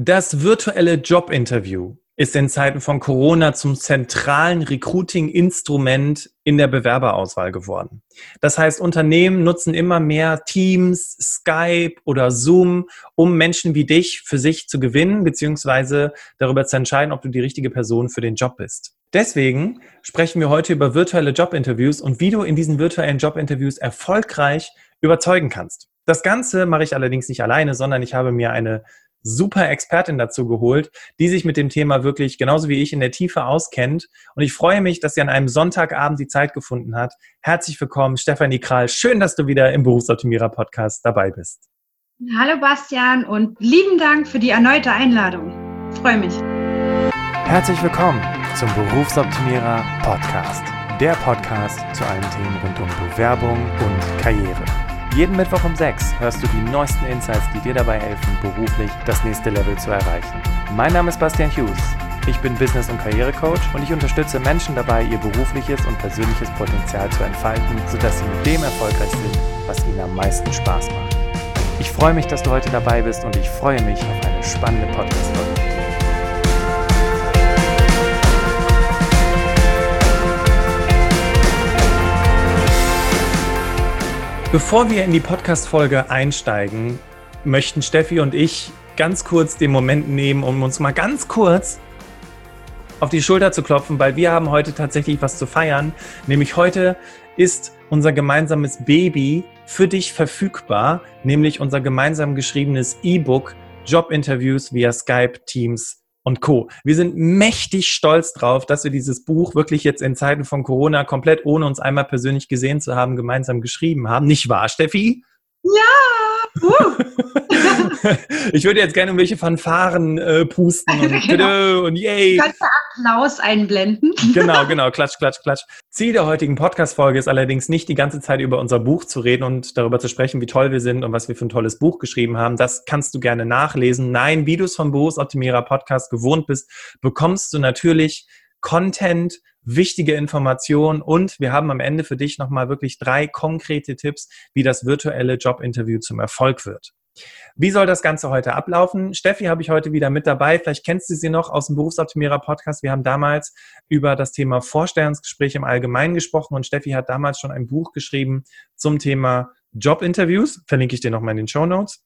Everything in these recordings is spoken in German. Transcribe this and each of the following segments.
Das virtuelle Jobinterview ist in Zeiten von Corona zum zentralen Recruiting-Instrument in der Bewerberauswahl geworden. Das heißt, Unternehmen nutzen immer mehr Teams, Skype oder Zoom, um Menschen wie dich für sich zu gewinnen, beziehungsweise darüber zu entscheiden, ob du die richtige Person für den Job bist. Deswegen sprechen wir heute über virtuelle Jobinterviews und wie du in diesen virtuellen Jobinterviews erfolgreich überzeugen kannst. Das Ganze mache ich allerdings nicht alleine, sondern ich habe mir eine super Expertin dazu geholt, die sich mit dem Thema wirklich genauso wie ich in der Tiefe auskennt. Und ich freue mich, dass sie an einem Sonntagabend die Zeit gefunden hat. Herzlich willkommen, Stefanie Kral. Schön, dass du wieder im Berufsoptimierer Podcast dabei bist. Hallo Bastian und lieben Dank für die erneute Einladung. Ich freue mich. Herzlich willkommen zum Berufsoptimierer Podcast. Der Podcast zu allen Themen rund um Bewerbung und Karriere. Jeden Mittwoch um 6 hörst du die neuesten Insights, die dir dabei helfen, beruflich das nächste Level zu erreichen. Mein Name ist Bastian Hughes. Ich bin Business- und Karrierecoach und ich unterstütze Menschen dabei, ihr berufliches und persönliches Potenzial zu entfalten, sodass sie mit dem erfolgreich sind, was ihnen am meisten Spaß macht. Ich freue mich, dass du heute dabei bist und ich freue mich auf eine spannende Podcast-Folge. Bevor wir in die Podcast-Folge einsteigen, möchten Steffi und ich ganz kurz den Moment nehmen, um uns mal ganz kurz auf die Schulter zu klopfen, weil wir haben heute tatsächlich was zu feiern. Nämlich heute ist unser gemeinsames Baby für dich verfügbar, nämlich unser gemeinsam geschriebenes E-Book Jobinterviews via Skype, Teams und Co. Wir sind mächtig stolz drauf, dass wir dieses Buch wirklich jetzt in Zeiten von Corona komplett ohne uns einmal persönlich gesehen zu haben, gemeinsam geschrieben haben. Nicht wahr, Steffi? Ja! Uh. ich würde jetzt gerne irgendwelche Fanfaren äh, pusten und, genau. und yay. Kannst du Applaus einblenden? genau, genau, klatsch, klatsch, klatsch. Ziel der heutigen Podcast-Folge ist allerdings nicht die ganze Zeit über unser Buch zu reden und darüber zu sprechen, wie toll wir sind und was wir für ein tolles Buch geschrieben haben. Das kannst du gerne nachlesen. Nein, wie du es vom Berufsoptimierer Podcast gewohnt bist, bekommst du natürlich Content, wichtige Informationen und wir haben am Ende für dich nochmal wirklich drei konkrete Tipps, wie das virtuelle Jobinterview zum Erfolg wird. Wie soll das Ganze heute ablaufen? Steffi habe ich heute wieder mit dabei. Vielleicht kennst du sie noch aus dem Berufsoptimierer Podcast. Wir haben damals über das Thema Vorstellungsgespräch im Allgemeinen gesprochen und Steffi hat damals schon ein Buch geschrieben zum Thema Jobinterviews. Verlinke ich dir nochmal in den Show Notes.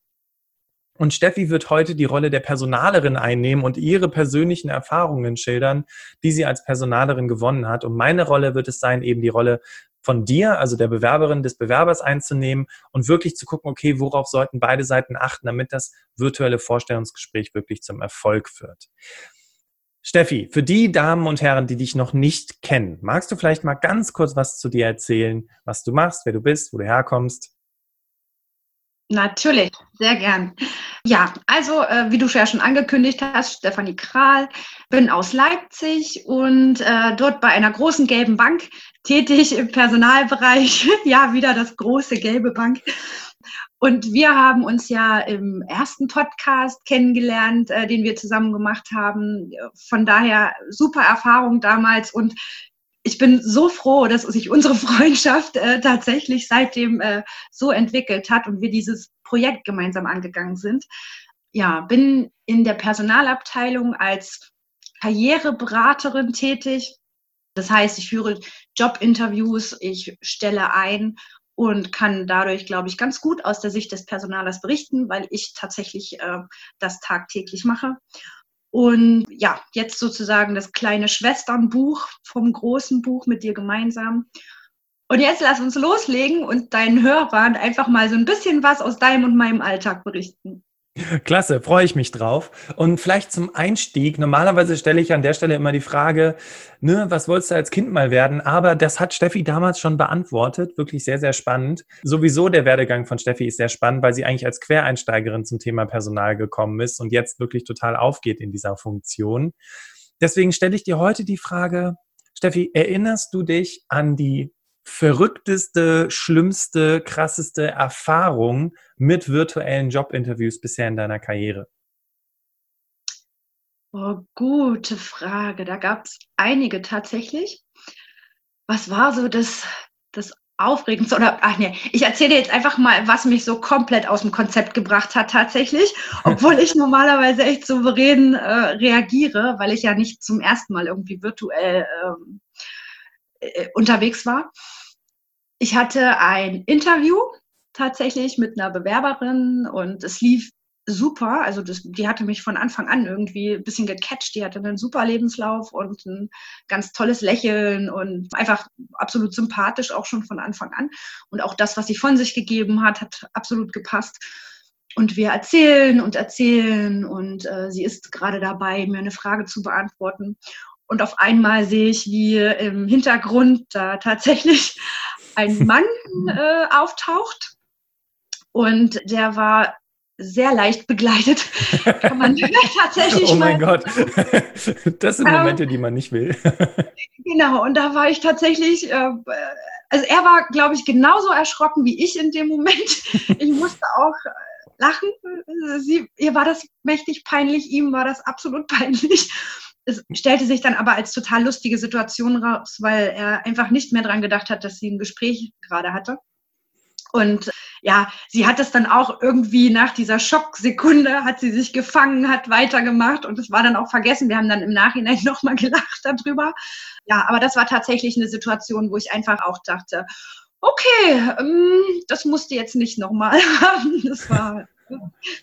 Und Steffi wird heute die Rolle der Personalerin einnehmen und ihre persönlichen Erfahrungen schildern, die sie als Personalerin gewonnen hat. Und meine Rolle wird es sein, eben die Rolle von dir, also der Bewerberin, des Bewerbers einzunehmen und wirklich zu gucken, okay, worauf sollten beide Seiten achten, damit das virtuelle Vorstellungsgespräch wirklich zum Erfolg führt. Steffi, für die Damen und Herren, die dich noch nicht kennen, magst du vielleicht mal ganz kurz was zu dir erzählen, was du machst, wer du bist, wo du herkommst? Natürlich, sehr gern. Ja, also äh, wie du ja schon angekündigt hast, Stefanie Kral, bin aus Leipzig und äh, dort bei einer großen gelben Bank tätig im Personalbereich. ja, wieder das große gelbe Bank. Und wir haben uns ja im ersten Podcast kennengelernt, äh, den wir zusammen gemacht haben. Von daher super Erfahrung damals und ich bin so froh, dass sich unsere Freundschaft äh, tatsächlich seitdem äh, so entwickelt hat und wir dieses Projekt gemeinsam angegangen sind. Ja, bin in der Personalabteilung als Karriereberaterin tätig. Das heißt, ich führe Jobinterviews, ich stelle ein und kann dadurch, glaube ich, ganz gut aus der Sicht des Personalers berichten, weil ich tatsächlich äh, das tagtäglich mache. Und ja, jetzt sozusagen das kleine Schwesternbuch vom großen Buch mit dir gemeinsam. Und jetzt lass uns loslegen und deinen Hörern einfach mal so ein bisschen was aus deinem und meinem Alltag berichten. Klasse, freue ich mich drauf. Und vielleicht zum Einstieg. Normalerweise stelle ich an der Stelle immer die Frage, ne, was wolltest du als Kind mal werden? Aber das hat Steffi damals schon beantwortet. Wirklich sehr, sehr spannend. Sowieso der Werdegang von Steffi ist sehr spannend, weil sie eigentlich als Quereinsteigerin zum Thema Personal gekommen ist und jetzt wirklich total aufgeht in dieser Funktion. Deswegen stelle ich dir heute die Frage, Steffi, erinnerst du dich an die verrückteste, schlimmste, krasseste Erfahrung mit virtuellen Jobinterviews bisher in deiner Karriere? Oh, gute Frage. Da gab es einige tatsächlich. Was war so das, das Aufregendste oder ach nee, ich erzähle jetzt einfach mal, was mich so komplett aus dem Konzept gebracht hat tatsächlich, obwohl ich normalerweise echt souverän äh, reagiere, weil ich ja nicht zum ersten Mal irgendwie virtuell ähm, äh, unterwegs war. Ich hatte ein Interview tatsächlich mit einer Bewerberin und es lief super. Also das, die hatte mich von Anfang an irgendwie ein bisschen gecatcht. Die hatte einen super Lebenslauf und ein ganz tolles Lächeln und einfach absolut sympathisch auch schon von Anfang an. Und auch das, was sie von sich gegeben hat, hat absolut gepasst. Und wir erzählen und erzählen und äh, sie ist gerade dabei, mir eine Frage zu beantworten. Und auf einmal sehe ich, wie im Hintergrund da tatsächlich ein Mann äh, auftaucht. Und der war sehr leicht begleitet. Kann man tatsächlich Oh mein mal, Gott, das sind Momente, ähm, die man nicht will. genau, und da war ich tatsächlich, äh, also er war, glaube ich, genauso erschrocken wie ich in dem Moment. Ich musste auch äh, lachen. Sie, ihr war das mächtig peinlich, ihm war das absolut peinlich. Es stellte sich dann aber als total lustige Situation raus, weil er einfach nicht mehr dran gedacht hat, dass sie ein Gespräch gerade hatte. Und ja, sie hat es dann auch irgendwie nach dieser Schocksekunde, hat sie sich gefangen, hat weitergemacht und es war dann auch vergessen. Wir haben dann im Nachhinein nochmal gelacht darüber. Ja, aber das war tatsächlich eine Situation, wo ich einfach auch dachte, okay, ähm, das musste jetzt nicht nochmal haben. Das war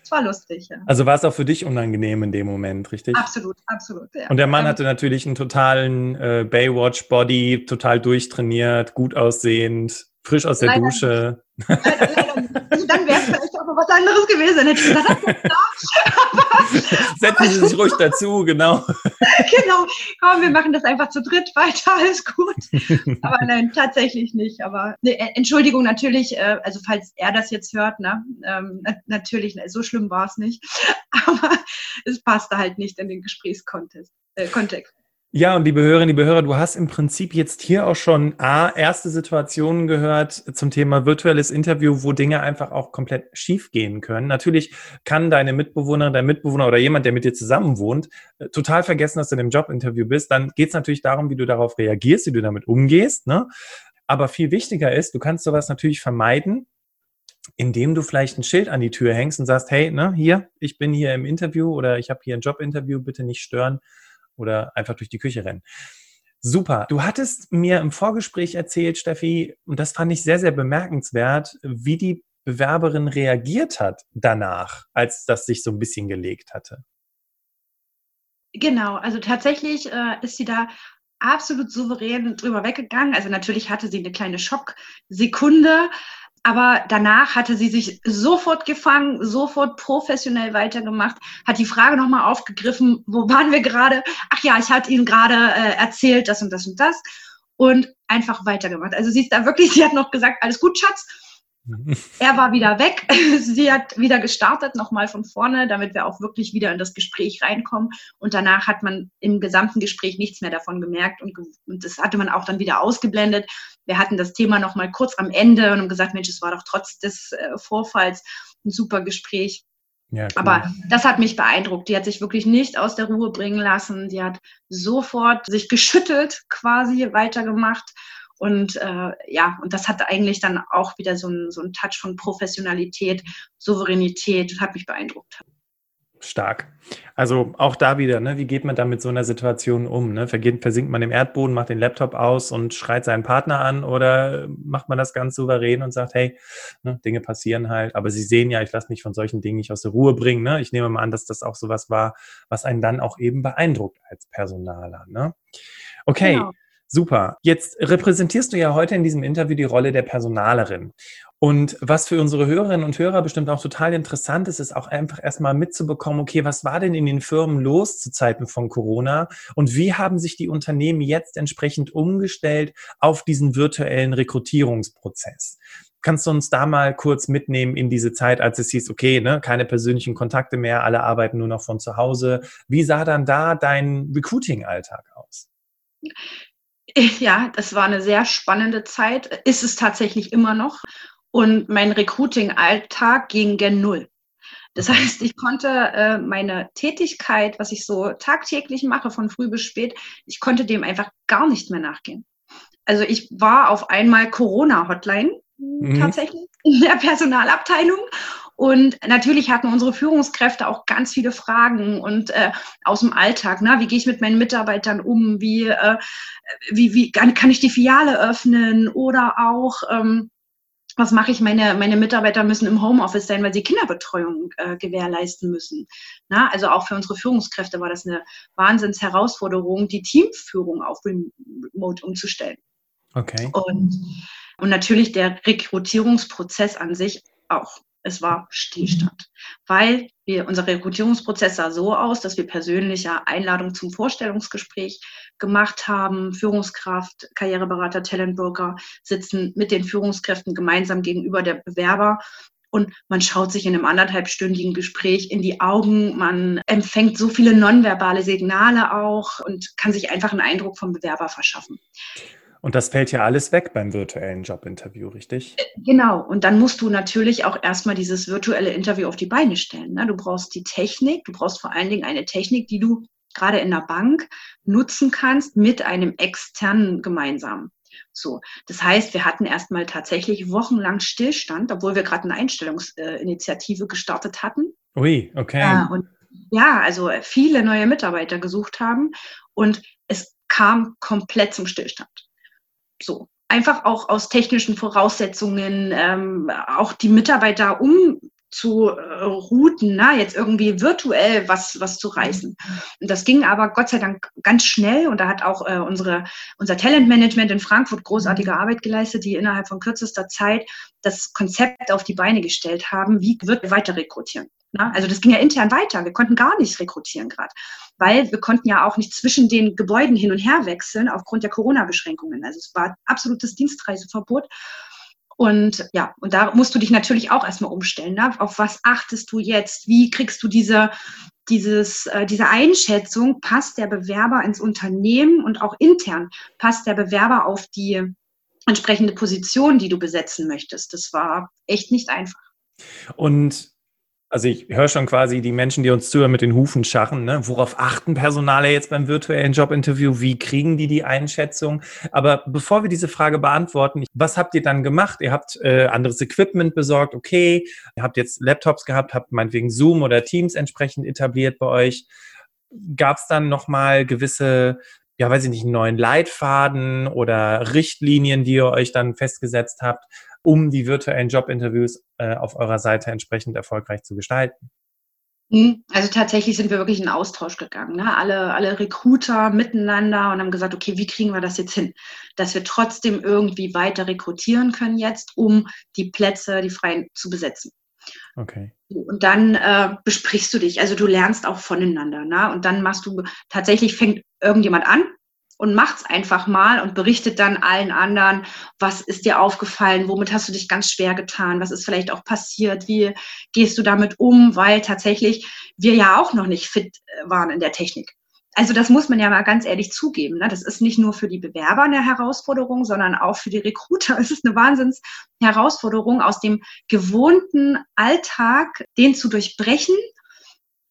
es war lustig, ja. Also war es auch für dich unangenehm in dem Moment, richtig? Absolut, absolut. Ja. Und der Mann hatte natürlich einen totalen äh, Baywatch-Body, total durchtrainiert, gut aussehend, frisch aus der leider Dusche. Leider, leider also dann wäre es vielleicht auch noch was anderes gewesen. Hätte ich gesagt, Setzen Sie sich ruhig dazu, genau. genau, komm, wir machen das einfach zu dritt weiter, alles gut. Aber nein, tatsächlich nicht. Aber ne, Entschuldigung, natürlich, äh, also falls er das jetzt hört, ne, ähm, natürlich, ne, so schlimm war es nicht. Aber es passte halt nicht in den Gesprächskontext. Äh, Kontext. Ja, und liebe Hörerinnen, liebe Hörer, du hast im Prinzip jetzt hier auch schon A, erste Situationen gehört zum Thema virtuelles Interview, wo Dinge einfach auch komplett schief gehen können. Natürlich kann deine Mitbewohnerin, dein Mitbewohner oder jemand, der mit dir zusammen wohnt, äh, total vergessen, dass du in einem Jobinterview bist. Dann geht es natürlich darum, wie du darauf reagierst, wie du damit umgehst. Ne? Aber viel wichtiger ist, du kannst sowas natürlich vermeiden, indem du vielleicht ein Schild an die Tür hängst und sagst, hey, ne, hier, ich bin hier im Interview oder ich habe hier ein Jobinterview, bitte nicht stören oder einfach durch die Küche rennen. Super. Du hattest mir im Vorgespräch erzählt, Steffi, und das fand ich sehr, sehr bemerkenswert, wie die Bewerberin reagiert hat danach, als das sich so ein bisschen gelegt hatte. Genau, also tatsächlich äh, ist sie da absolut souverän drüber weggegangen. Also natürlich hatte sie eine kleine Schocksekunde, aber danach hatte sie sich sofort gefangen, sofort professionell weitergemacht, hat die Frage nochmal aufgegriffen, wo waren wir gerade? Ach ja, ich hatte Ihnen gerade äh, erzählt, das und das und das. Und einfach weitergemacht. Also sie ist da wirklich, sie hat noch gesagt, alles gut, Schatz. Er war wieder weg. Sie hat wieder gestartet, nochmal von vorne, damit wir auch wirklich wieder in das Gespräch reinkommen. Und danach hat man im gesamten Gespräch nichts mehr davon gemerkt und, und das hatte man auch dann wieder ausgeblendet. Wir hatten das Thema nochmal kurz am Ende und haben gesagt, Mensch, es war doch trotz des äh, Vorfalls ein super Gespräch. Ja, cool. Aber das hat mich beeindruckt. Die hat sich wirklich nicht aus der Ruhe bringen lassen. Die hat sofort sich geschüttelt, quasi weitergemacht und äh, ja, und das hat eigentlich dann auch wieder so einen so Touch von Professionalität, Souveränität, hat mich beeindruckt. Stark. Also auch da wieder, ne, wie geht man da mit so einer Situation um? Ne? versinkt man im Erdboden, macht den Laptop aus und schreit seinen Partner an oder macht man das ganz souverän und sagt, hey, ne, Dinge passieren halt, aber Sie sehen ja, ich lasse mich von solchen Dingen nicht aus der Ruhe bringen. Ne? Ich nehme mal an, dass das auch sowas war, was einen dann auch eben beeindruckt als Personaler. Ne? Okay. Genau. Super. Jetzt repräsentierst du ja heute in diesem Interview die Rolle der Personalerin. Und was für unsere Hörerinnen und Hörer bestimmt auch total interessant ist, ist auch einfach erstmal mitzubekommen, okay, was war denn in den Firmen los zu Zeiten von Corona und wie haben sich die Unternehmen jetzt entsprechend umgestellt auf diesen virtuellen Rekrutierungsprozess? Kannst du uns da mal kurz mitnehmen in diese Zeit, als es hieß, okay, ne, keine persönlichen Kontakte mehr, alle arbeiten nur noch von zu Hause. Wie sah dann da dein Recruiting-Alltag aus? Ja, das war eine sehr spannende Zeit. Ist es tatsächlich immer noch. Und mein Recruiting-Alltag ging gen Null. Das heißt, ich konnte äh, meine Tätigkeit, was ich so tagtäglich mache, von früh bis spät, ich konnte dem einfach gar nicht mehr nachgehen. Also ich war auf einmal Corona-Hotline mhm. tatsächlich in der Personalabteilung. Und natürlich hatten unsere Führungskräfte auch ganz viele Fragen und äh, aus dem Alltag. Ne? Wie gehe ich mit meinen Mitarbeitern um? Wie, äh, wie, wie kann, kann ich die Filiale öffnen? Oder auch, ähm, was mache ich? Meine, meine Mitarbeiter müssen im Homeoffice sein, weil sie Kinderbetreuung äh, gewährleisten müssen. Na, also auch für unsere Führungskräfte war das eine Wahnsinnsherausforderung, die Teamführung auf Remote umzustellen. Okay. Und, und natürlich der Rekrutierungsprozess an sich auch. Es war Stillstand, weil wir, unser Rekrutierungsprozess sah so aus, dass wir persönliche Einladungen zum Vorstellungsgespräch gemacht haben. Führungskraft, Karriereberater, Talentbroker sitzen mit den Führungskräften gemeinsam gegenüber der Bewerber und man schaut sich in einem anderthalbstündigen Gespräch in die Augen, man empfängt so viele nonverbale Signale auch und kann sich einfach einen Eindruck vom Bewerber verschaffen. Und das fällt ja alles weg beim virtuellen Jobinterview, richtig? Äh, genau. Und dann musst du natürlich auch erstmal dieses virtuelle Interview auf die Beine stellen. Ne? Du brauchst die Technik, du brauchst vor allen Dingen eine Technik, die du gerade in der Bank nutzen kannst mit einem externen gemeinsam. So, das heißt, wir hatten erstmal tatsächlich wochenlang Stillstand, obwohl wir gerade eine Einstellungsinitiative gestartet hatten. Ui, okay. Ja, und ja, also viele neue Mitarbeiter gesucht haben und es kam komplett zum Stillstand. So. Einfach auch aus technischen Voraussetzungen, ähm, auch die Mitarbeiter um zu äh, routen, na, jetzt irgendwie virtuell was, was zu reißen. Und das ging aber Gott sei Dank ganz schnell und da hat auch äh, unsere, unser Talentmanagement in Frankfurt großartige Arbeit geleistet, die innerhalb von kürzester Zeit das Konzept auf die Beine gestellt haben, wie wird weiter rekrutieren. Na? Also das ging ja intern weiter. Wir konnten gar nicht rekrutieren gerade, weil wir konnten ja auch nicht zwischen den Gebäuden hin und her wechseln aufgrund der Corona-Beschränkungen. Also es war absolutes Dienstreiseverbot. Und ja, und da musst du dich natürlich auch erstmal umstellen. Ne? Auf was achtest du jetzt? Wie kriegst du diese, dieses, äh, diese Einschätzung? Passt der Bewerber ins Unternehmen und auch intern? Passt der Bewerber auf die entsprechende Position, die du besetzen möchtest? Das war echt nicht einfach. Und also ich höre schon quasi die Menschen, die uns zuhören, mit den Hufen scharren. Ne? Worauf achten Personale jetzt beim virtuellen Jobinterview? Wie kriegen die die Einschätzung? Aber bevor wir diese Frage beantworten, was habt ihr dann gemacht? Ihr habt äh, anderes Equipment besorgt, okay. Ihr habt jetzt Laptops gehabt, habt meinetwegen Zoom oder Teams entsprechend etabliert bei euch. Gab es dann nochmal gewisse ja, weiß ich nicht, einen neuen Leitfaden oder Richtlinien, die ihr euch dann festgesetzt habt, um die virtuellen Jobinterviews äh, auf eurer Seite entsprechend erfolgreich zu gestalten? Hm, also tatsächlich sind wir wirklich in Austausch gegangen. Ne? Alle, alle Recruiter miteinander und haben gesagt, okay, wie kriegen wir das jetzt hin? Dass wir trotzdem irgendwie weiter rekrutieren können jetzt, um die Plätze, die freien zu besetzen. Okay. Und dann äh, besprichst du dich, also du lernst auch voneinander. Ne? Und dann machst du, tatsächlich fängt irgendjemand an und macht's einfach mal und berichtet dann allen anderen, was ist dir aufgefallen, womit hast du dich ganz schwer getan, was ist vielleicht auch passiert, wie gehst du damit um, weil tatsächlich wir ja auch noch nicht fit äh, waren in der Technik. Also das muss man ja mal ganz ehrlich zugeben. Ne? Das ist nicht nur für die Bewerber eine Herausforderung, sondern auch für die Recruiter. Es ist eine Wahnsinns-Herausforderung, aus dem gewohnten Alltag den zu durchbrechen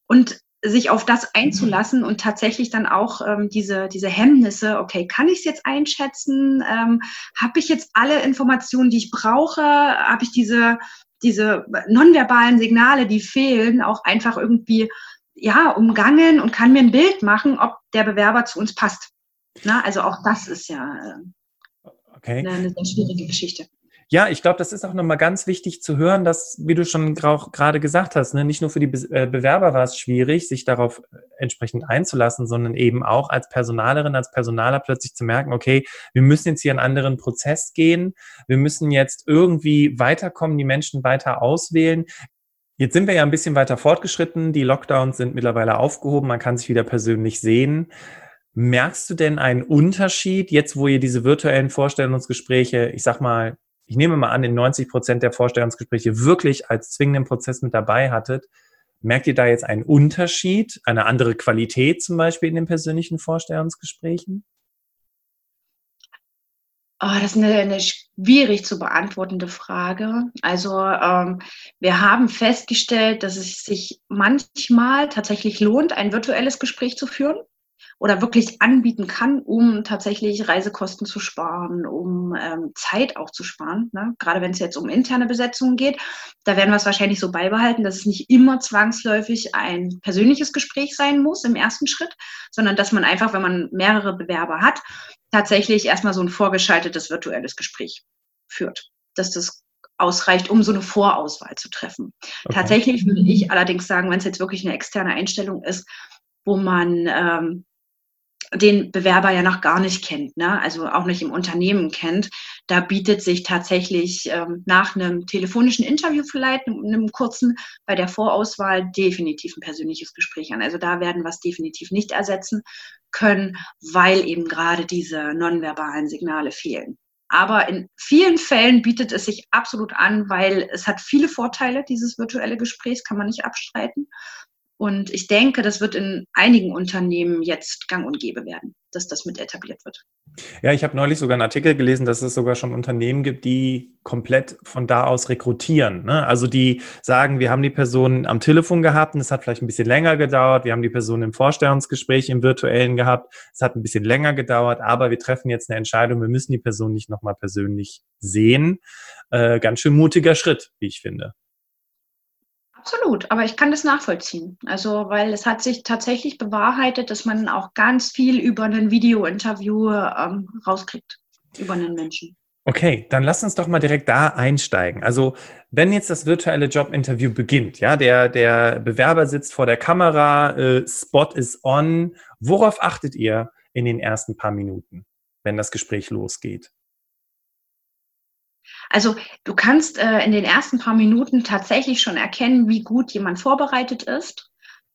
und sich auf das einzulassen und tatsächlich dann auch ähm, diese, diese Hemmnisse, okay, kann ich es jetzt einschätzen? Ähm, Habe ich jetzt alle Informationen, die ich brauche? Habe ich diese, diese nonverbalen Signale, die fehlen, auch einfach irgendwie ja, umgangen und kann mir ein Bild machen, ob der Bewerber zu uns passt. Na, also auch das ist ja äh, okay. eine, eine sehr schwierige Geschichte. Ja, ich glaube, das ist auch nochmal ganz wichtig zu hören, dass, wie du schon gerade gesagt hast, ne, nicht nur für die Be äh, Bewerber war es schwierig, sich darauf äh, entsprechend einzulassen, sondern eben auch als Personalerin, als Personaler plötzlich zu merken, okay, wir müssen jetzt hier einen anderen Prozess gehen, wir müssen jetzt irgendwie weiterkommen, die Menschen weiter auswählen. Jetzt sind wir ja ein bisschen weiter fortgeschritten, die Lockdowns sind mittlerweile aufgehoben, man kann sich wieder persönlich sehen. Merkst du denn einen Unterschied, jetzt wo ihr diese virtuellen Vorstellungsgespräche, ich sag mal, ich nehme mal an, in 90 Prozent der Vorstellungsgespräche wirklich als zwingenden Prozess mit dabei hattet, merkt ihr da jetzt einen Unterschied, eine andere Qualität zum Beispiel in den persönlichen Vorstellungsgesprächen? Oh, das ist eine, eine, schwierig zu beantwortende Frage. Also ähm, wir haben festgestellt, dass es sich manchmal tatsächlich lohnt, ein virtuelles Gespräch zu führen. Oder wirklich anbieten kann, um tatsächlich Reisekosten zu sparen, um ähm, Zeit auch zu sparen. Ne? Gerade wenn es jetzt um interne Besetzungen geht, da werden wir es wahrscheinlich so beibehalten, dass es nicht immer zwangsläufig ein persönliches Gespräch sein muss im ersten Schritt, sondern dass man einfach, wenn man mehrere Bewerber hat, tatsächlich erstmal so ein vorgeschaltetes virtuelles Gespräch führt. Dass das ausreicht, um so eine Vorauswahl zu treffen. Okay. Tatsächlich würde ich allerdings sagen, wenn es jetzt wirklich eine externe Einstellung ist, wo man ähm, den Bewerber ja noch gar nicht kennt, ne? also auch nicht im Unternehmen kennt, da bietet sich tatsächlich ähm, nach einem telefonischen Interview vielleicht, einem, einem kurzen, bei der Vorauswahl definitiv ein persönliches Gespräch an. Also da werden wir es definitiv nicht ersetzen können, weil eben gerade diese nonverbalen Signale fehlen. Aber in vielen Fällen bietet es sich absolut an, weil es hat viele Vorteile, dieses virtuelle Gespräch, kann man nicht abstreiten. Und ich denke, das wird in einigen Unternehmen jetzt gang und gäbe werden, dass das mit etabliert wird. Ja, ich habe neulich sogar einen Artikel gelesen, dass es sogar schon Unternehmen gibt, die komplett von da aus rekrutieren. Ne? Also die sagen, wir haben die Person am Telefon gehabt und es hat vielleicht ein bisschen länger gedauert. Wir haben die Person im Vorstellungsgespräch im virtuellen gehabt. Es hat ein bisschen länger gedauert, aber wir treffen jetzt eine Entscheidung. Wir müssen die Person nicht nochmal persönlich sehen. Äh, ganz schön mutiger Schritt, wie ich finde. Absolut, aber ich kann das nachvollziehen. Also, weil es hat sich tatsächlich bewahrheitet, dass man auch ganz viel über ein Video-Interview ähm, rauskriegt, über einen Menschen. Okay, dann lass uns doch mal direkt da einsteigen. Also, wenn jetzt das virtuelle Jobinterview beginnt, ja, der, der Bewerber sitzt vor der Kamera, äh, Spot ist on. Worauf achtet ihr in den ersten paar Minuten, wenn das Gespräch losgeht? Also du kannst äh, in den ersten paar Minuten tatsächlich schon erkennen, wie gut jemand vorbereitet ist,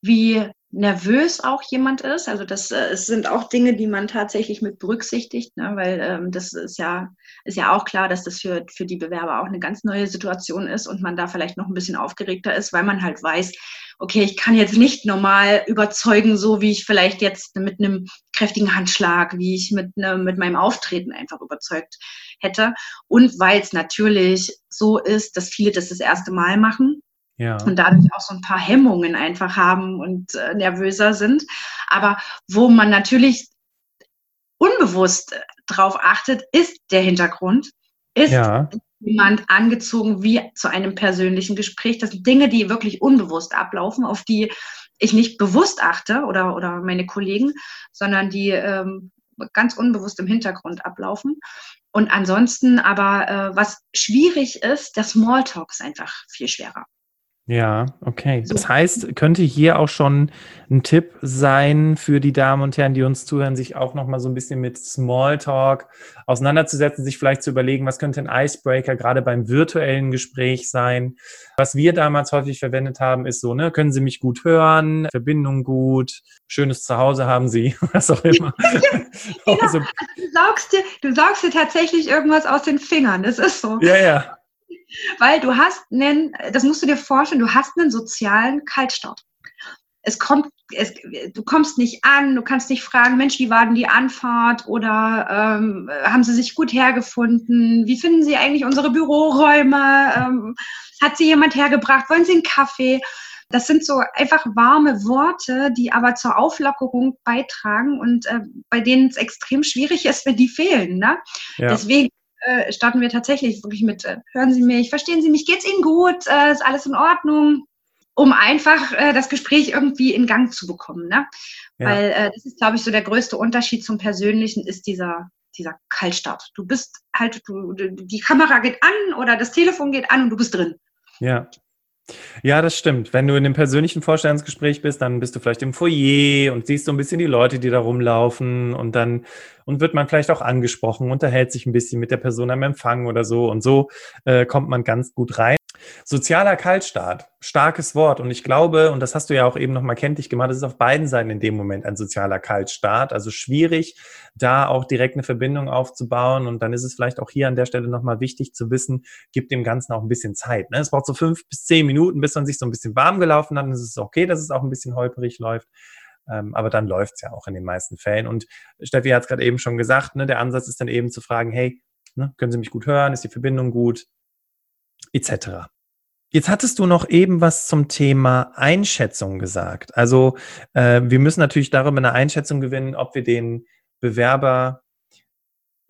wie nervös auch jemand ist. Also das äh, es sind auch Dinge, die man tatsächlich mit berücksichtigt, ne? weil ähm, das ist ja, ist ja auch klar, dass das für, für die Bewerber auch eine ganz neue Situation ist und man da vielleicht noch ein bisschen aufgeregter ist, weil man halt weiß, okay, ich kann jetzt nicht normal überzeugen, so wie ich vielleicht jetzt mit einem kräftigen Handschlag, wie ich mit, ne, mit meinem Auftreten einfach überzeugt hätte. Und weil es natürlich so ist, dass viele das das erste Mal machen ja. und dadurch auch so ein paar Hemmungen einfach haben und äh, nervöser sind. Aber wo man natürlich unbewusst drauf achtet, ist der Hintergrund, ist ja. jemand angezogen wie zu einem persönlichen Gespräch. Das sind Dinge, die wirklich unbewusst ablaufen, auf die ich nicht bewusst achte oder, oder meine Kollegen, sondern die ähm, ganz unbewusst im Hintergrund ablaufen. Und ansonsten aber, äh, was schwierig ist, der Smalltalk ist einfach viel schwerer. Ja, okay. Das heißt, könnte hier auch schon ein Tipp sein für die Damen und Herren, die uns zuhören, sich auch nochmal so ein bisschen mit Smalltalk auseinanderzusetzen, sich vielleicht zu überlegen, was könnte ein Icebreaker gerade beim virtuellen Gespräch sein. Was wir damals häufig verwendet haben, ist so, ne, können Sie mich gut hören, Verbindung gut, schönes Zuhause haben Sie, was auch immer. genau. also, du, saugst dir, du saugst dir tatsächlich irgendwas aus den Fingern, das ist so. Ja, ja. Weil du hast einen, das musst du dir vorstellen, du hast einen sozialen Kaltstart. Es kommt, es, du kommst nicht an, du kannst nicht fragen, Mensch, wie war denn die Anfahrt oder ähm, haben sie sich gut hergefunden? Wie finden sie eigentlich unsere Büroräume? Ähm, hat sie jemand hergebracht? Wollen sie einen Kaffee? Das sind so einfach warme Worte, die aber zur Auflockerung beitragen und äh, bei denen es extrem schwierig ist, wenn die fehlen. Ne? Ja. Deswegen äh, starten wir tatsächlich wirklich mit, äh, hören Sie mich, verstehen Sie mich, geht's Ihnen gut, äh, ist alles in Ordnung, um einfach äh, das Gespräch irgendwie in Gang zu bekommen. Ne? Ja. Weil äh, das ist, glaube ich, so der größte Unterschied zum Persönlichen, ist dieser, dieser Kaltstart. Du bist halt, du, die Kamera geht an oder das Telefon geht an und du bist drin. Ja, ja, das stimmt. Wenn du in einem persönlichen Vorstellungsgespräch bist, dann bist du vielleicht im Foyer und siehst so ein bisschen die Leute, die da rumlaufen und dann und wird man vielleicht auch angesprochen, unterhält sich ein bisschen mit der Person am Empfang oder so und so äh, kommt man ganz gut rein. Sozialer Kaltstart, starkes Wort. Und ich glaube, und das hast du ja auch eben nochmal kenntlich gemacht, das ist auf beiden Seiten in dem Moment ein sozialer Kaltstart. Also schwierig, da auch direkt eine Verbindung aufzubauen. Und dann ist es vielleicht auch hier an der Stelle nochmal wichtig zu wissen, gibt dem Ganzen auch ein bisschen Zeit. Ne? Es braucht so fünf bis zehn Minuten, bis man sich so ein bisschen warm gelaufen hat. Und es ist okay, dass es auch ein bisschen holperig läuft. Ähm, aber dann läuft es ja auch in den meisten Fällen. Und Steffi hat es gerade eben schon gesagt, ne, der Ansatz ist dann eben zu fragen, hey, ne, können Sie mich gut hören? Ist die Verbindung gut? etc. Jetzt hattest du noch eben was zum Thema Einschätzung gesagt. Also äh, wir müssen natürlich darüber eine Einschätzung gewinnen, ob wir den Bewerber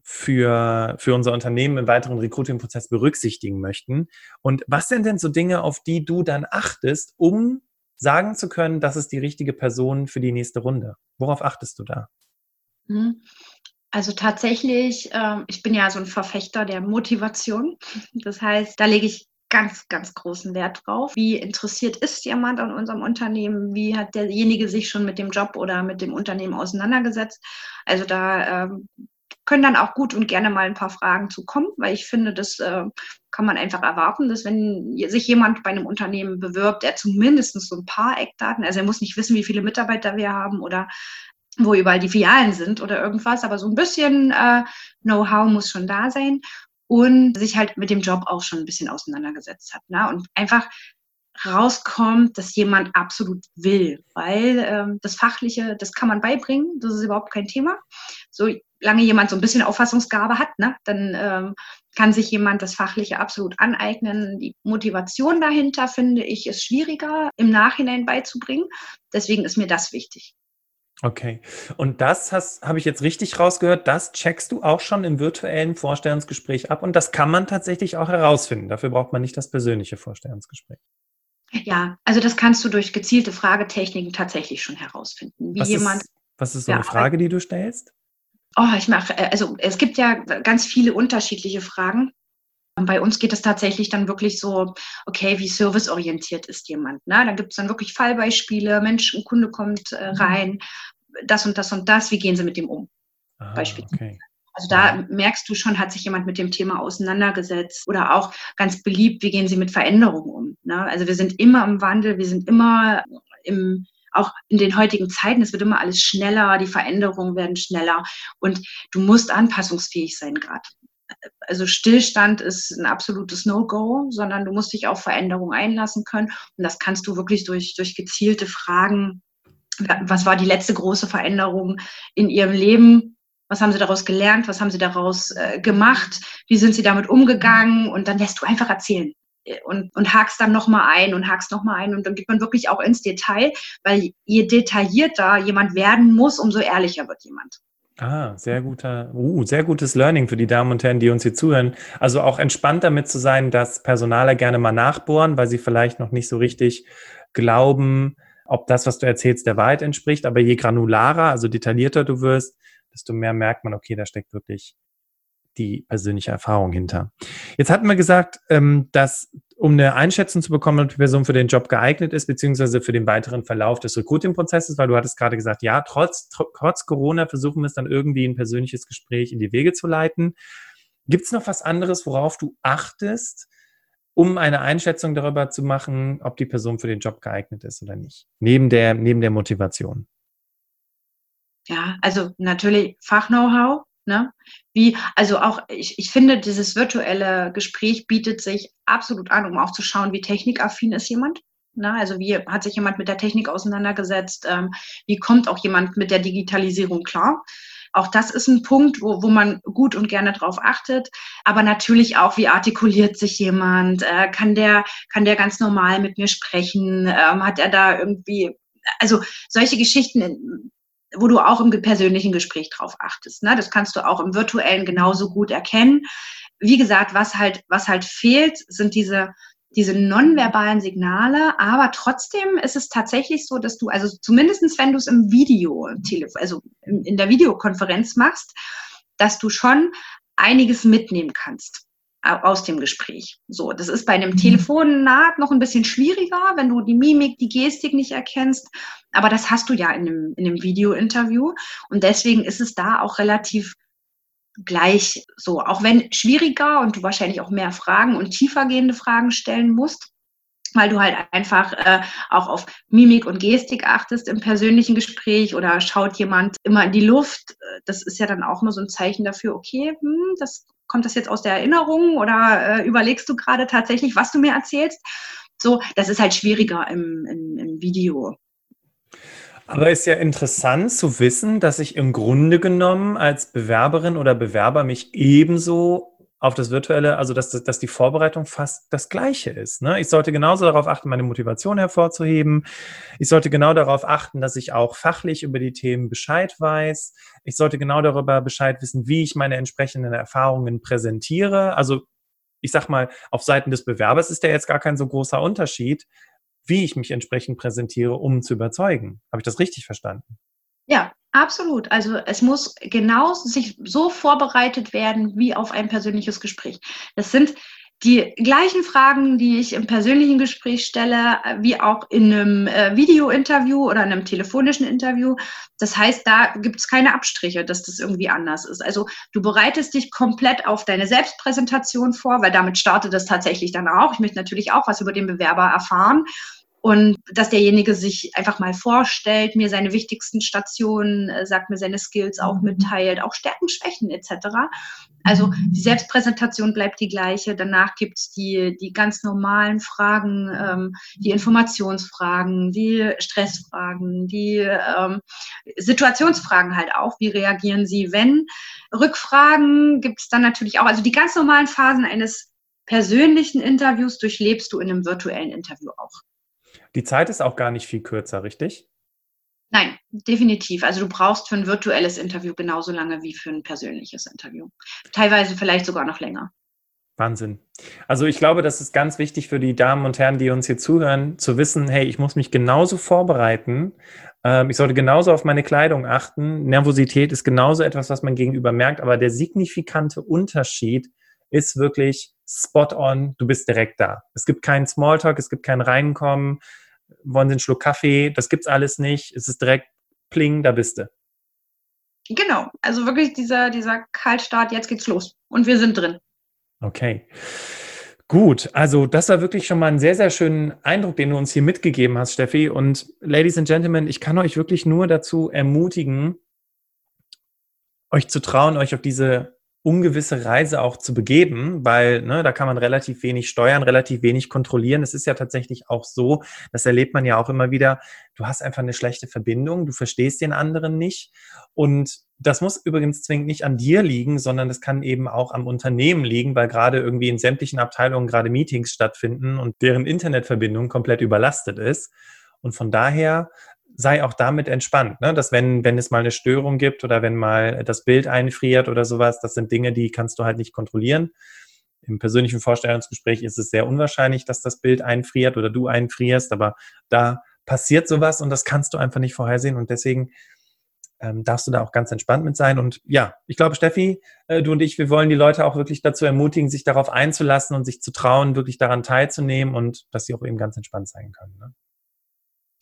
für, für unser Unternehmen im weiteren Recruiting-Prozess berücksichtigen möchten. Und was sind denn so Dinge, auf die du dann achtest, um sagen zu können, das ist die richtige Person für die nächste Runde? Worauf achtest du da? Mhm. Also tatsächlich, äh, ich bin ja so ein Verfechter der Motivation. Das heißt, da lege ich ganz, ganz großen Wert drauf. Wie interessiert ist jemand an unserem Unternehmen? Wie hat derjenige sich schon mit dem Job oder mit dem Unternehmen auseinandergesetzt? Also da ähm, können dann auch gut und gerne mal ein paar Fragen zu kommen, weil ich finde, das äh, kann man einfach erwarten, dass wenn sich jemand bei einem Unternehmen bewirbt, der zumindest so ein paar Eckdaten, also er muss nicht wissen, wie viele Mitarbeiter wir haben oder wo überall die Filialen sind oder irgendwas, aber so ein bisschen äh, Know-how muss schon da sein und sich halt mit dem Job auch schon ein bisschen auseinandergesetzt hat. Ne? Und einfach rauskommt, dass jemand absolut will, weil ähm, das Fachliche, das kann man beibringen, das ist überhaupt kein Thema. Solange jemand so ein bisschen Auffassungsgabe hat, ne, dann ähm, kann sich jemand das Fachliche absolut aneignen. Die Motivation dahinter, finde ich, ist schwieriger im Nachhinein beizubringen. Deswegen ist mir das wichtig. Okay. Und das habe ich jetzt richtig rausgehört, das checkst du auch schon im virtuellen Vorstellungsgespräch ab und das kann man tatsächlich auch herausfinden. Dafür braucht man nicht das persönliche Vorstellungsgespräch. Ja, also das kannst du durch gezielte Fragetechniken tatsächlich schon herausfinden. Wie was jemand. Ist, was ist so ja, eine Frage, die du stellst? Oh, ich mache, äh, also es gibt ja ganz viele unterschiedliche Fragen. Bei uns geht es tatsächlich dann wirklich so, okay, wie serviceorientiert ist jemand? Ne? Da gibt es dann wirklich Fallbeispiele, Mensch, ein Kunde kommt äh, mhm. rein, das und das und das, wie gehen sie mit dem um? Ah, Beispielsweise. Okay. Also da merkst du schon, hat sich jemand mit dem Thema auseinandergesetzt oder auch ganz beliebt, wie gehen sie mit Veränderungen um? Ne? Also wir sind immer im Wandel, wir sind immer im, auch in den heutigen Zeiten, es wird immer alles schneller, die Veränderungen werden schneller und du musst anpassungsfähig sein gerade also Stillstand ist ein absolutes No-Go, sondern du musst dich auf Veränderungen einlassen können. Und das kannst du wirklich durch, durch gezielte Fragen. Was war die letzte große Veränderung in ihrem Leben? Was haben sie daraus gelernt? Was haben sie daraus äh, gemacht? Wie sind sie damit umgegangen? Und dann lässt du einfach erzählen und, und hakst dann nochmal ein und hakst nochmal ein und dann geht man wirklich auch ins Detail, weil je detaillierter jemand werden muss, umso ehrlicher wird jemand. Ah, sehr guter, uh, sehr gutes Learning für die Damen und Herren, die uns hier zuhören. Also auch entspannt damit zu sein, dass Personaler gerne mal nachbohren, weil sie vielleicht noch nicht so richtig glauben, ob das, was du erzählst, der Wahrheit entspricht. Aber je granularer, also detaillierter du wirst, desto mehr merkt man, okay, da steckt wirklich die persönliche Erfahrung hinter. Jetzt hatten wir gesagt, ähm, dass um eine Einschätzung zu bekommen, ob die Person für den Job geeignet ist, beziehungsweise für den weiteren Verlauf des Recruiting-Prozesses, weil du hattest gerade gesagt, ja, trotz, trotz Corona versuchen wir es dann irgendwie ein persönliches Gespräch in die Wege zu leiten. Gibt es noch was anderes, worauf du achtest, um eine Einschätzung darüber zu machen, ob die Person für den Job geeignet ist oder nicht? Neben der, neben der Motivation. Ja, also natürlich Fach-Know-how, Ne? Wie, also auch, ich, ich finde, dieses virtuelle Gespräch bietet sich absolut an, um auch zu schauen, wie technikaffin ist jemand. Ne? Also wie hat sich jemand mit der Technik auseinandergesetzt? Ähm, wie kommt auch jemand mit der Digitalisierung klar? Auch das ist ein Punkt, wo, wo man gut und gerne drauf achtet. Aber natürlich auch, wie artikuliert sich jemand? Äh, kann, der, kann der ganz normal mit mir sprechen? Ähm, hat er da irgendwie, also solche Geschichten wo du auch im persönlichen Gespräch drauf achtest. Ne? Das kannst du auch im virtuellen genauso gut erkennen. Wie gesagt, was halt, was halt fehlt, sind diese, diese nonverbalen Signale, aber trotzdem ist es tatsächlich so, dass du, also zumindestens wenn du es im Video, also in der Videokonferenz machst, dass du schon einiges mitnehmen kannst aus dem Gespräch. So, das ist bei einem mhm. Telefonat noch ein bisschen schwieriger, wenn du die Mimik, die Gestik nicht erkennst. Aber das hast du ja in einem, in einem Video-Interview. Und deswegen ist es da auch relativ gleich so. Auch wenn schwieriger und du wahrscheinlich auch mehr Fragen und tiefergehende Fragen stellen musst weil du halt einfach äh, auch auf Mimik und Gestik achtest im persönlichen Gespräch oder schaut jemand immer in die Luft. Das ist ja dann auch nur so ein Zeichen dafür, okay, hm, das kommt das jetzt aus der Erinnerung oder äh, überlegst du gerade tatsächlich, was du mir erzählst? So, das ist halt schwieriger im, im, im Video. Aber ist ja interessant zu wissen, dass ich im Grunde genommen als Bewerberin oder Bewerber mich ebenso auf das Virtuelle, also dass, dass die Vorbereitung fast das gleiche ist. Ne? Ich sollte genauso darauf achten, meine Motivation hervorzuheben. Ich sollte genau darauf achten, dass ich auch fachlich über die Themen Bescheid weiß. Ich sollte genau darüber Bescheid wissen, wie ich meine entsprechenden Erfahrungen präsentiere. Also ich sag mal, auf Seiten des Bewerbers ist ja jetzt gar kein so großer Unterschied, wie ich mich entsprechend präsentiere, um zu überzeugen. Habe ich das richtig verstanden? Ja, absolut. Also es muss genau sich so vorbereitet werden wie auf ein persönliches Gespräch. Das sind die gleichen Fragen, die ich im persönlichen Gespräch stelle, wie auch in einem äh, Video-Interview oder in einem telefonischen Interview. Das heißt, da gibt es keine Abstriche, dass das irgendwie anders ist. Also du bereitest dich komplett auf deine Selbstpräsentation vor, weil damit startet es tatsächlich dann auch. Ich möchte natürlich auch was über den Bewerber erfahren und dass derjenige sich einfach mal vorstellt, mir seine wichtigsten Stationen, äh, sagt mir seine Skills auch mhm. mitteilt, auch Stärken, Schwächen etc. Also die Selbstpräsentation bleibt die gleiche. Danach gibt's die, die ganz normalen Fragen, ähm, die Informationsfragen, die Stressfragen, die ähm, Situationsfragen halt auch. Wie reagieren Sie, wenn? Rückfragen gibt's dann natürlich auch. Also die ganz normalen Phasen eines persönlichen Interviews durchlebst du in einem virtuellen Interview auch. Die Zeit ist auch gar nicht viel kürzer, richtig? Nein, definitiv. Also du brauchst für ein virtuelles Interview genauso lange wie für ein persönliches Interview. Teilweise vielleicht sogar noch länger. Wahnsinn. Also ich glaube, das ist ganz wichtig für die Damen und Herren, die uns hier zuhören, zu wissen, hey, ich muss mich genauso vorbereiten. Ähm, ich sollte genauso auf meine Kleidung achten. Nervosität ist genauso etwas, was man gegenüber merkt, aber der signifikante Unterschied ist wirklich spot on, du bist direkt da. Es gibt keinen Smalltalk, es gibt kein Reinkommen, wollen Sie einen Schluck Kaffee, das gibt's alles nicht. Es ist direkt pling, da bist du. Genau, also wirklich dieser, dieser Kaltstart, jetzt geht's los und wir sind drin. Okay. Gut, also das war wirklich schon mal ein sehr, sehr schönen Eindruck, den du uns hier mitgegeben hast, Steffi. Und Ladies and Gentlemen, ich kann euch wirklich nur dazu ermutigen, euch zu trauen, euch auf diese ungewisse Reise auch zu begeben, weil ne, da kann man relativ wenig steuern, relativ wenig kontrollieren. Es ist ja tatsächlich auch so, das erlebt man ja auch immer wieder, du hast einfach eine schlechte Verbindung, du verstehst den anderen nicht. Und das muss übrigens zwingend nicht an dir liegen, sondern das kann eben auch am Unternehmen liegen, weil gerade irgendwie in sämtlichen Abteilungen gerade Meetings stattfinden und deren Internetverbindung komplett überlastet ist. Und von daher sei auch damit entspannt, ne? dass wenn, wenn es mal eine Störung gibt oder wenn mal das Bild einfriert oder sowas, das sind Dinge, die kannst du halt nicht kontrollieren. Im persönlichen Vorstellungsgespräch ist es sehr unwahrscheinlich, dass das Bild einfriert oder du einfrierst, aber da passiert sowas und das kannst du einfach nicht vorhersehen und deswegen ähm, darfst du da auch ganz entspannt mit sein. Und ja, ich glaube, Steffi, äh, du und ich, wir wollen die Leute auch wirklich dazu ermutigen, sich darauf einzulassen und sich zu trauen, wirklich daran teilzunehmen und dass sie auch eben ganz entspannt sein können. Ne?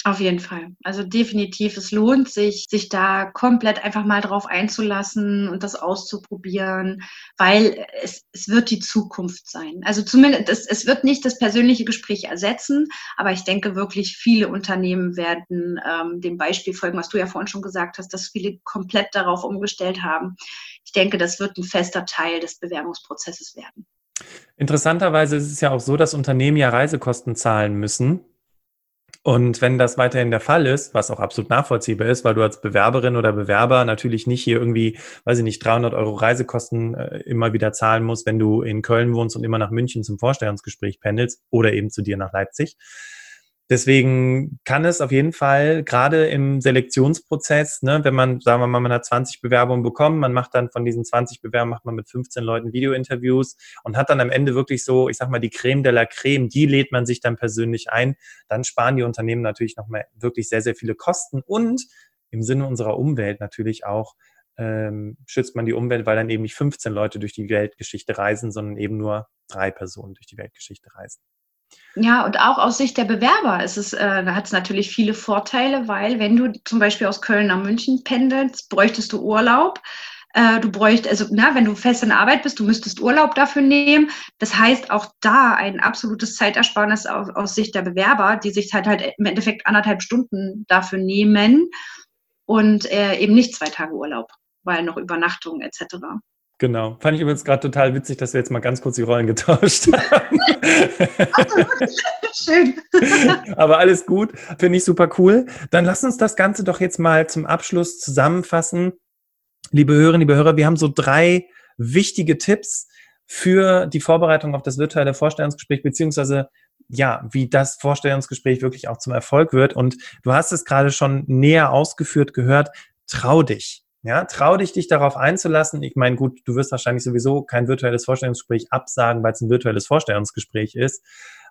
Auf jeden Fall. Also definitiv, es lohnt sich, sich da komplett einfach mal drauf einzulassen und das auszuprobieren, weil es, es wird die Zukunft sein. Also zumindest, es, es wird nicht das persönliche Gespräch ersetzen, aber ich denke wirklich, viele Unternehmen werden ähm, dem Beispiel folgen, was du ja vorhin schon gesagt hast, dass viele komplett darauf umgestellt haben. Ich denke, das wird ein fester Teil des Bewerbungsprozesses werden. Interessanterweise ist es ja auch so, dass Unternehmen ja Reisekosten zahlen müssen und wenn das weiterhin der Fall ist, was auch absolut nachvollziehbar ist, weil du als Bewerberin oder Bewerber natürlich nicht hier irgendwie, weiß ich nicht, 300 Euro Reisekosten äh, immer wieder zahlen musst, wenn du in Köln wohnst und immer nach München zum Vorstellungsgespräch pendelst oder eben zu dir nach Leipzig, Deswegen kann es auf jeden Fall gerade im Selektionsprozess, ne, wenn man, sagen wir mal, man hat 20 Bewerbungen bekommen, man macht dann von diesen 20 Bewerbungen, macht man mit 15 Leuten Videointerviews und hat dann am Ende wirklich so, ich sag mal, die Creme de la Creme, die lädt man sich dann persönlich ein, dann sparen die Unternehmen natürlich nochmal wirklich sehr, sehr viele Kosten und im Sinne unserer Umwelt natürlich auch ähm, schützt man die Umwelt, weil dann eben nicht 15 Leute durch die Weltgeschichte reisen, sondern eben nur drei Personen durch die Weltgeschichte reisen. Ja, und auch aus Sicht der Bewerber ist es, äh, hat es natürlich viele Vorteile, weil wenn du zum Beispiel aus Köln nach München pendelst, bräuchtest du Urlaub. Äh, du bräuchtest, also na, wenn du fest in Arbeit bist, du müsstest Urlaub dafür nehmen. Das heißt, auch da ein absolutes Zeitersparnis aus, aus Sicht der Bewerber, die sich halt halt im Endeffekt anderthalb Stunden dafür nehmen und äh, eben nicht zwei Tage Urlaub, weil noch Übernachtung etc. Genau. Fand ich übrigens gerade total witzig, dass wir jetzt mal ganz kurz die Rollen getauscht haben. Schön. Aber alles gut. Finde ich super cool. Dann lass uns das Ganze doch jetzt mal zum Abschluss zusammenfassen. Liebe Hörerinnen, liebe Hörer, wir haben so drei wichtige Tipps für die Vorbereitung auf das virtuelle Vorstellungsgespräch, beziehungsweise ja, wie das Vorstellungsgespräch wirklich auch zum Erfolg wird. Und du hast es gerade schon näher ausgeführt gehört. Trau dich. Ja, trau dich, dich darauf einzulassen. Ich meine, gut, du wirst wahrscheinlich sowieso kein virtuelles Vorstellungsgespräch absagen, weil es ein virtuelles Vorstellungsgespräch ist.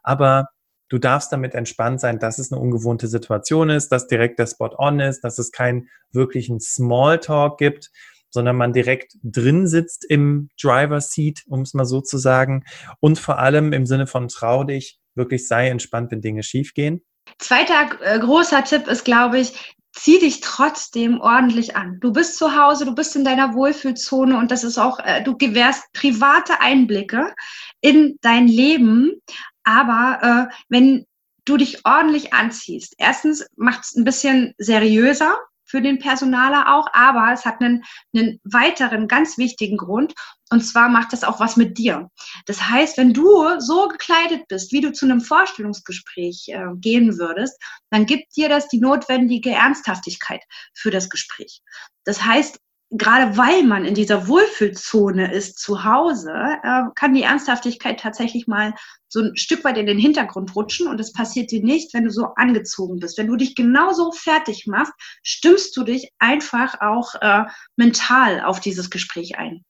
Aber du darfst damit entspannt sein, dass es eine ungewohnte Situation ist, dass direkt der Spot on ist, dass es keinen wirklichen Smalltalk gibt, sondern man direkt drin sitzt im Driver Seat, um es mal so zu sagen. Und vor allem im Sinne von trau dich, wirklich sei entspannt, wenn Dinge schiefgehen. Zweiter äh, großer Tipp ist, glaube ich, zieh dich trotzdem ordentlich an. Du bist zu Hause, du bist in deiner Wohlfühlzone und das ist auch, äh, du gewährst private Einblicke in dein Leben. Aber äh, wenn du dich ordentlich anziehst, erstens macht es ein bisschen seriöser, für den Personaler auch, aber es hat einen, einen weiteren ganz wichtigen Grund und zwar macht das auch was mit dir. Das heißt, wenn du so gekleidet bist, wie du zu einem Vorstellungsgespräch äh, gehen würdest, dann gibt dir das die notwendige Ernsthaftigkeit für das Gespräch. Das heißt, gerade weil man in dieser Wohlfühlzone ist zu Hause, äh, kann die Ernsthaftigkeit tatsächlich mal so ein Stück weit in den Hintergrund rutschen und das passiert dir nicht, wenn du so angezogen bist. Wenn du dich genauso fertig machst, stimmst du dich einfach auch äh, mental auf dieses Gespräch ein.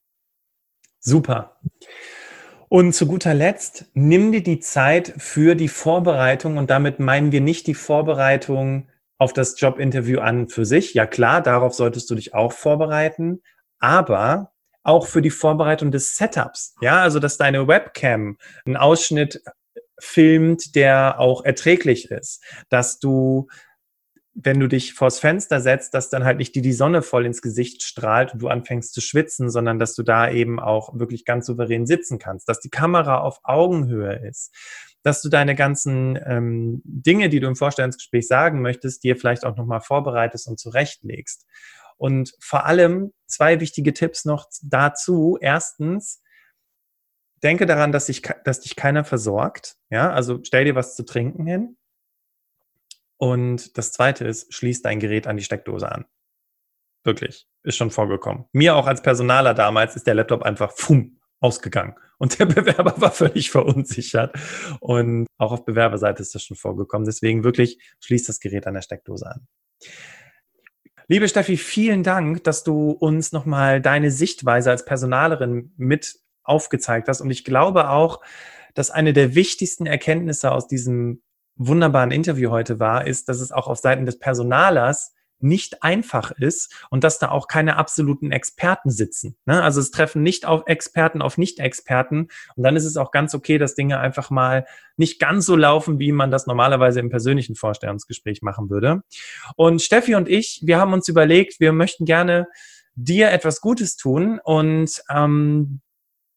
Super. Und zu guter Letzt, nimm dir die Zeit für die Vorbereitung und damit meinen wir nicht die Vorbereitung auf das Jobinterview an für sich. Ja klar, darauf solltest du dich auch vorbereiten, aber auch für die Vorbereitung des Setups. Ja, also dass deine Webcam einen Ausschnitt filmt, der auch erträglich ist, dass du wenn du dich vors Fenster setzt, dass dann halt nicht die, die Sonne voll ins Gesicht strahlt und du anfängst zu schwitzen, sondern dass du da eben auch wirklich ganz souverän sitzen kannst, dass die Kamera auf Augenhöhe ist, dass du deine ganzen ähm, Dinge, die du im Vorstellungsgespräch sagen möchtest, dir vielleicht auch nochmal vorbereitest und zurechtlegst. Und vor allem zwei wichtige Tipps noch dazu. Erstens, denke daran, dass dich, dass dich keiner versorgt. Ja, also stell dir was zu trinken hin. Und das zweite ist, schließ dein Gerät an die Steckdose an. Wirklich. Ist schon vorgekommen. Mir auch als Personaler damals ist der Laptop einfach fum, ausgegangen. Und der Bewerber war völlig verunsichert. Und auch auf Bewerberseite ist das schon vorgekommen. Deswegen wirklich schließt das Gerät an der Steckdose an. Liebe Steffi, vielen Dank, dass du uns nochmal deine Sichtweise als Personalerin mit aufgezeigt hast. Und ich glaube auch, dass eine der wichtigsten Erkenntnisse aus diesem wunderbaren Interview heute war, ist, dass es auch auf Seiten des Personalers nicht einfach ist und dass da auch keine absoluten Experten sitzen. Ne? Also es treffen nicht auf Experten auf Nicht-Experten und dann ist es auch ganz okay, dass Dinge einfach mal nicht ganz so laufen, wie man das normalerweise im persönlichen Vorstellungsgespräch machen würde. Und Steffi und ich, wir haben uns überlegt, wir möchten gerne dir etwas Gutes tun und ähm,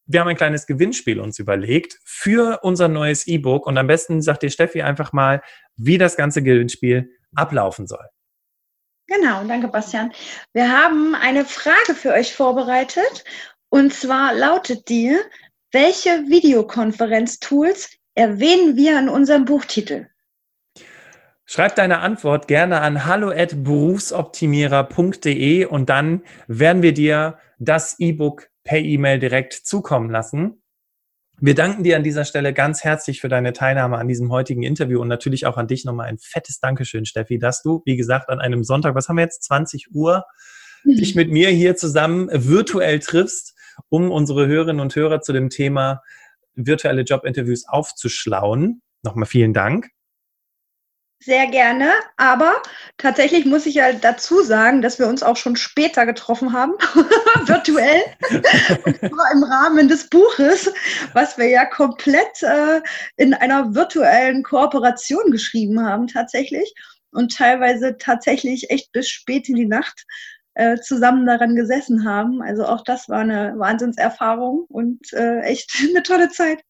wir haben ein kleines Gewinnspiel uns überlegt für unser neues E-Book und am besten sagt dir Steffi einfach mal, wie das ganze Gewinnspiel ablaufen soll. Genau, danke Bastian. Wir haben eine Frage für euch vorbereitet und zwar lautet die, welche Videokonferenztools erwähnen wir in unserem Buchtitel? Schreib deine Antwort gerne an hallo@berufsoptimierer.de und dann werden wir dir das E-Book per E-Mail direkt zukommen lassen. Wir danken dir an dieser Stelle ganz herzlich für deine Teilnahme an diesem heutigen Interview und natürlich auch an dich nochmal ein fettes Dankeschön, Steffi, dass du, wie gesagt, an einem Sonntag, was haben wir jetzt, 20 Uhr, mhm. dich mit mir hier zusammen virtuell triffst, um unsere Hörerinnen und Hörer zu dem Thema virtuelle Jobinterviews aufzuschlauen. Nochmal vielen Dank. Sehr gerne, aber tatsächlich muss ich ja dazu sagen, dass wir uns auch schon später getroffen haben, virtuell, im Rahmen des Buches, was wir ja komplett äh, in einer virtuellen Kooperation geschrieben haben tatsächlich und teilweise tatsächlich echt bis spät in die Nacht äh, zusammen daran gesessen haben. Also auch das war eine Wahnsinnserfahrung und äh, echt eine tolle Zeit.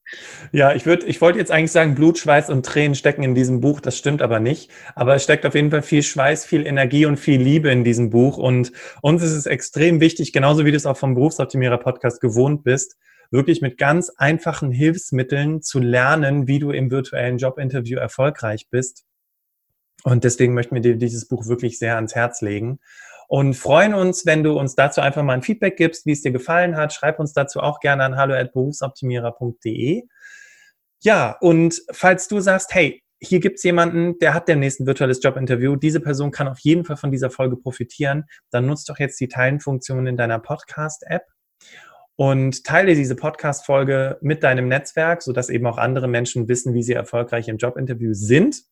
Ja, ich würde, ich wollte jetzt eigentlich sagen, Blut, Schweiß und Tränen stecken in diesem Buch. Das stimmt aber nicht. Aber es steckt auf jeden Fall viel Schweiß, viel Energie und viel Liebe in diesem Buch. Und uns ist es extrem wichtig, genauso wie du es auch vom Berufsoptimierer Podcast gewohnt bist, wirklich mit ganz einfachen Hilfsmitteln zu lernen, wie du im virtuellen Jobinterview erfolgreich bist. Und deswegen möchten wir dir dieses Buch wirklich sehr ans Herz legen. Und freuen uns, wenn du uns dazu einfach mal ein Feedback gibst, wie es dir gefallen hat. Schreib uns dazu auch gerne an hallo@berufsoptimierer.de. Ja, und falls du sagst, hey, hier gibt es jemanden, der hat demnächst ein virtuelles Jobinterview. Diese Person kann auf jeden Fall von dieser Folge profitieren. Dann nutzt doch jetzt die Teilenfunktion in deiner Podcast-App und teile diese Podcast-Folge mit deinem Netzwerk, sodass eben auch andere Menschen wissen, wie sie erfolgreich im Jobinterview sind.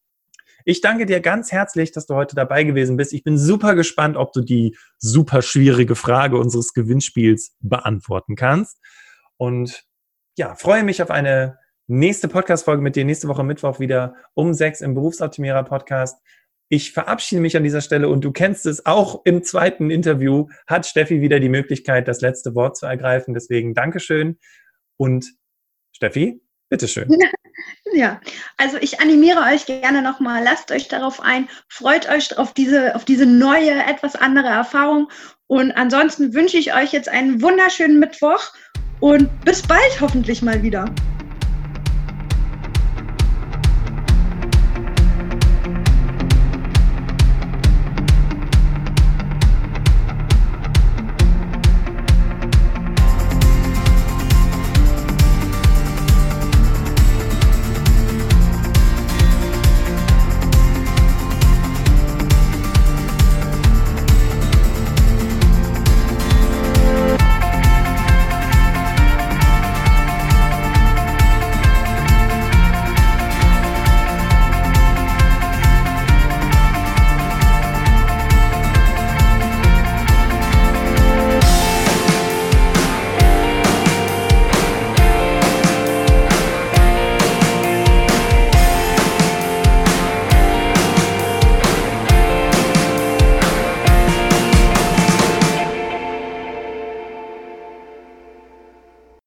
Ich danke dir ganz herzlich, dass du heute dabei gewesen bist. Ich bin super gespannt, ob du die super schwierige Frage unseres Gewinnspiels beantworten kannst. Und ja, freue mich auf eine nächste Podcast-Folge mit dir nächste Woche Mittwoch wieder um sechs im Berufsoptimierer Podcast. Ich verabschiede mich an dieser Stelle und du kennst es auch im zweiten Interview hat Steffi wieder die Möglichkeit, das letzte Wort zu ergreifen. Deswegen Dankeschön und Steffi, bitteschön. Ja, also ich animiere euch gerne nochmal, lasst euch darauf ein, freut euch auf diese, auf diese neue, etwas andere Erfahrung. Und ansonsten wünsche ich euch jetzt einen wunderschönen Mittwoch und bis bald hoffentlich mal wieder.